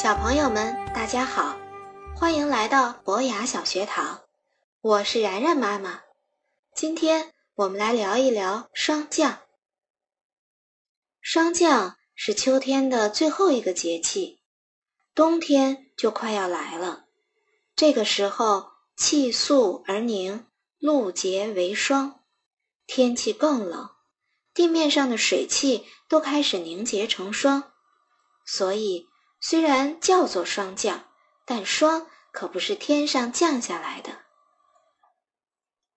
小朋友们，大家好，欢迎来到博雅小学堂，我是然然妈妈。今天我们来聊一聊霜降。霜降是秋天的最后一个节气，冬天就快要来了。这个时候，气肃而凝，露结为霜，天气更冷，地面上的水汽都开始凝结成霜，所以。虽然叫做霜降，但霜可不是天上降下来的。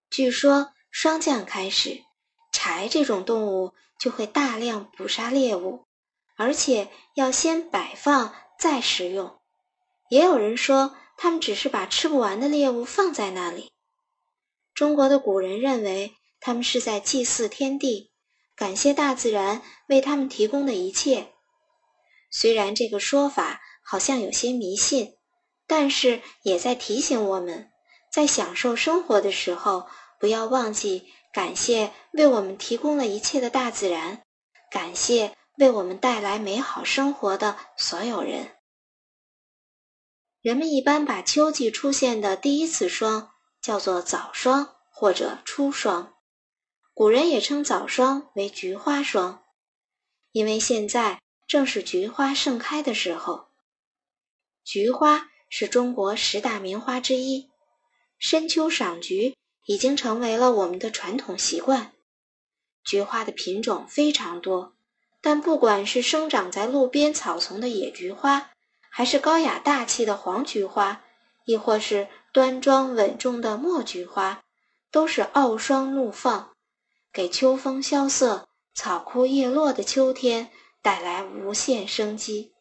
据说霜降开始，柴这种动物就会大量捕杀猎物，而且要先摆放再食用。也有人说，他们只是把吃不完的猎物放在那里。中国的古人认为，他们是在祭祀天地，感谢大自然为他们提供的一切。虽然这个说法好像有些迷信，但是也在提醒我们，在享受生活的时候，不要忘记感谢为我们提供了一切的大自然，感谢为我们带来美好生活的所有人。人们一般把秋季出现的第一次霜叫做早霜或者初霜，古人也称早霜为菊花霜，因为现在。正是菊花盛开的时候。菊花是中国十大名花之一，深秋赏菊已经成为了我们的传统习惯。菊花的品种非常多，但不管是生长在路边草丛的野菊花，还是高雅大气的黄菊花，亦或是端庄稳重的墨菊花，都是傲霜怒放，给秋风萧瑟、草枯叶落的秋天。带来无限生机，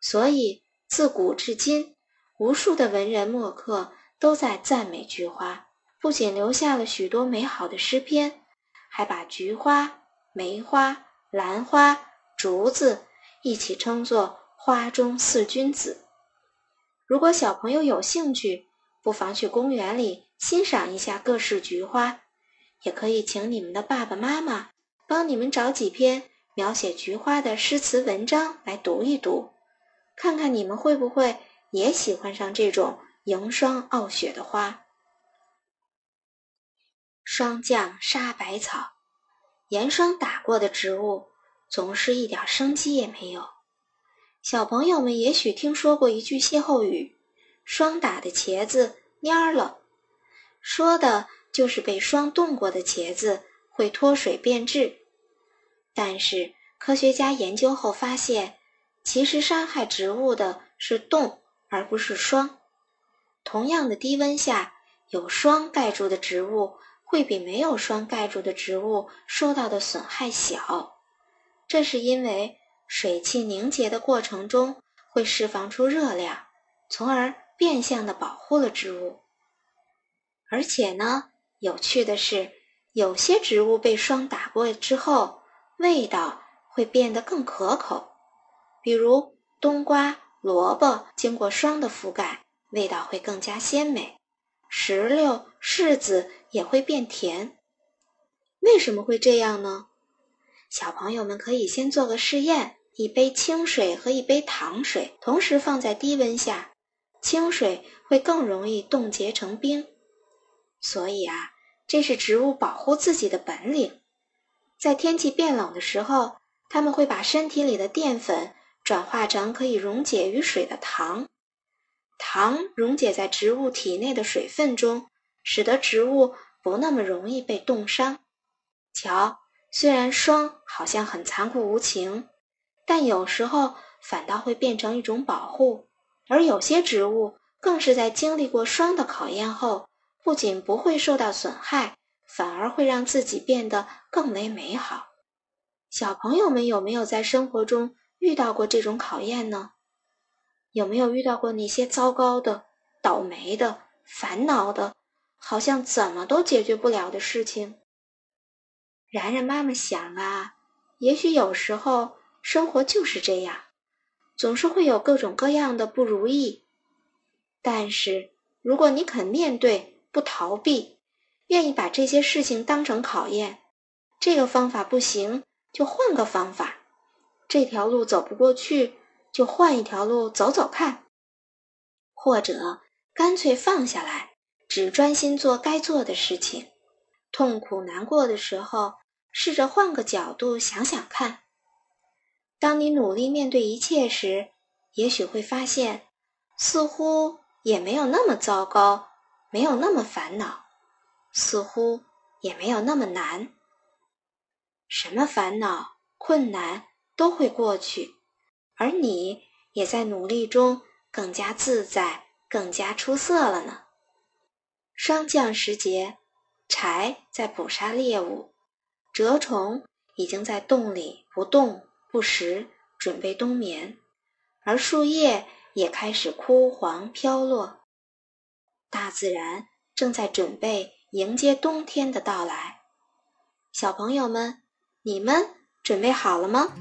所以自古至今，无数的文人墨客都在赞美菊花，不仅留下了许多美好的诗篇，还把菊花、梅花、兰花、竹子一起称作“花中四君子”。如果小朋友有兴趣，不妨去公园里欣赏一下各式菊花，也可以请你们的爸爸妈妈帮你们找几篇。描写菊花的诗词文章来读一读，看看你们会不会也喜欢上这种迎霜傲雪的花。霜降杀百草，严霜打过的植物总是一点生机也没有。小朋友们也许听说过一句歇后语：“霜打的茄子蔫了”，说的就是被霜冻过的茄子会脱水变质。但是科学家研究后发现，其实伤害植物的是冻，而不是霜。同样的低温下，有霜盖住的植物会比没有霜盖住的植物受到的损害小。这是因为水汽凝结的过程中会释放出热量，从而变相的保护了植物。而且呢，有趣的是，有些植物被霜打过之后。味道会变得更可口，比如冬瓜、萝卜经过霜的覆盖，味道会更加鲜美。石榴、柿子也会变甜。为什么会这样呢？小朋友们可以先做个试验：一杯清水和一杯糖水同时放在低温下，清水会更容易冻结成冰。所以啊，这是植物保护自己的本领。在天气变冷的时候，它们会把身体里的淀粉转化成可以溶解于水的糖，糖溶解在植物体内的水分中，使得植物不那么容易被冻伤。瞧，虽然霜好像很残酷无情，但有时候反倒会变成一种保护。而有些植物更是在经历过霜的考验后，不仅不会受到损害。反而会让自己变得更为美好。小朋友们有没有在生活中遇到过这种考验呢？有没有遇到过那些糟糕的、倒霉的、烦恼的，好像怎么都解决不了的事情？然然妈妈想啊，也许有时候生活就是这样，总是会有各种各样的不如意。但是如果你肯面对，不逃避。愿意把这些事情当成考验，这个方法不行就换个方法，这条路走不过去就换一条路走走看，或者干脆放下来，只专心做该做的事情。痛苦难过的时候，试着换个角度想想看。当你努力面对一切时，也许会发现，似乎也没有那么糟糕，没有那么烦恼，似乎也没有那么难。什么烦恼、困难都会过去，而你也在努力中更加自在、更加出色了呢。霜降时节。柴在捕杀猎物，蛰虫已经在洞里不动不食，准备冬眠，而树叶也开始枯黄飘落。大自然正在准备迎接冬天的到来。小朋友们，你们准备好了吗？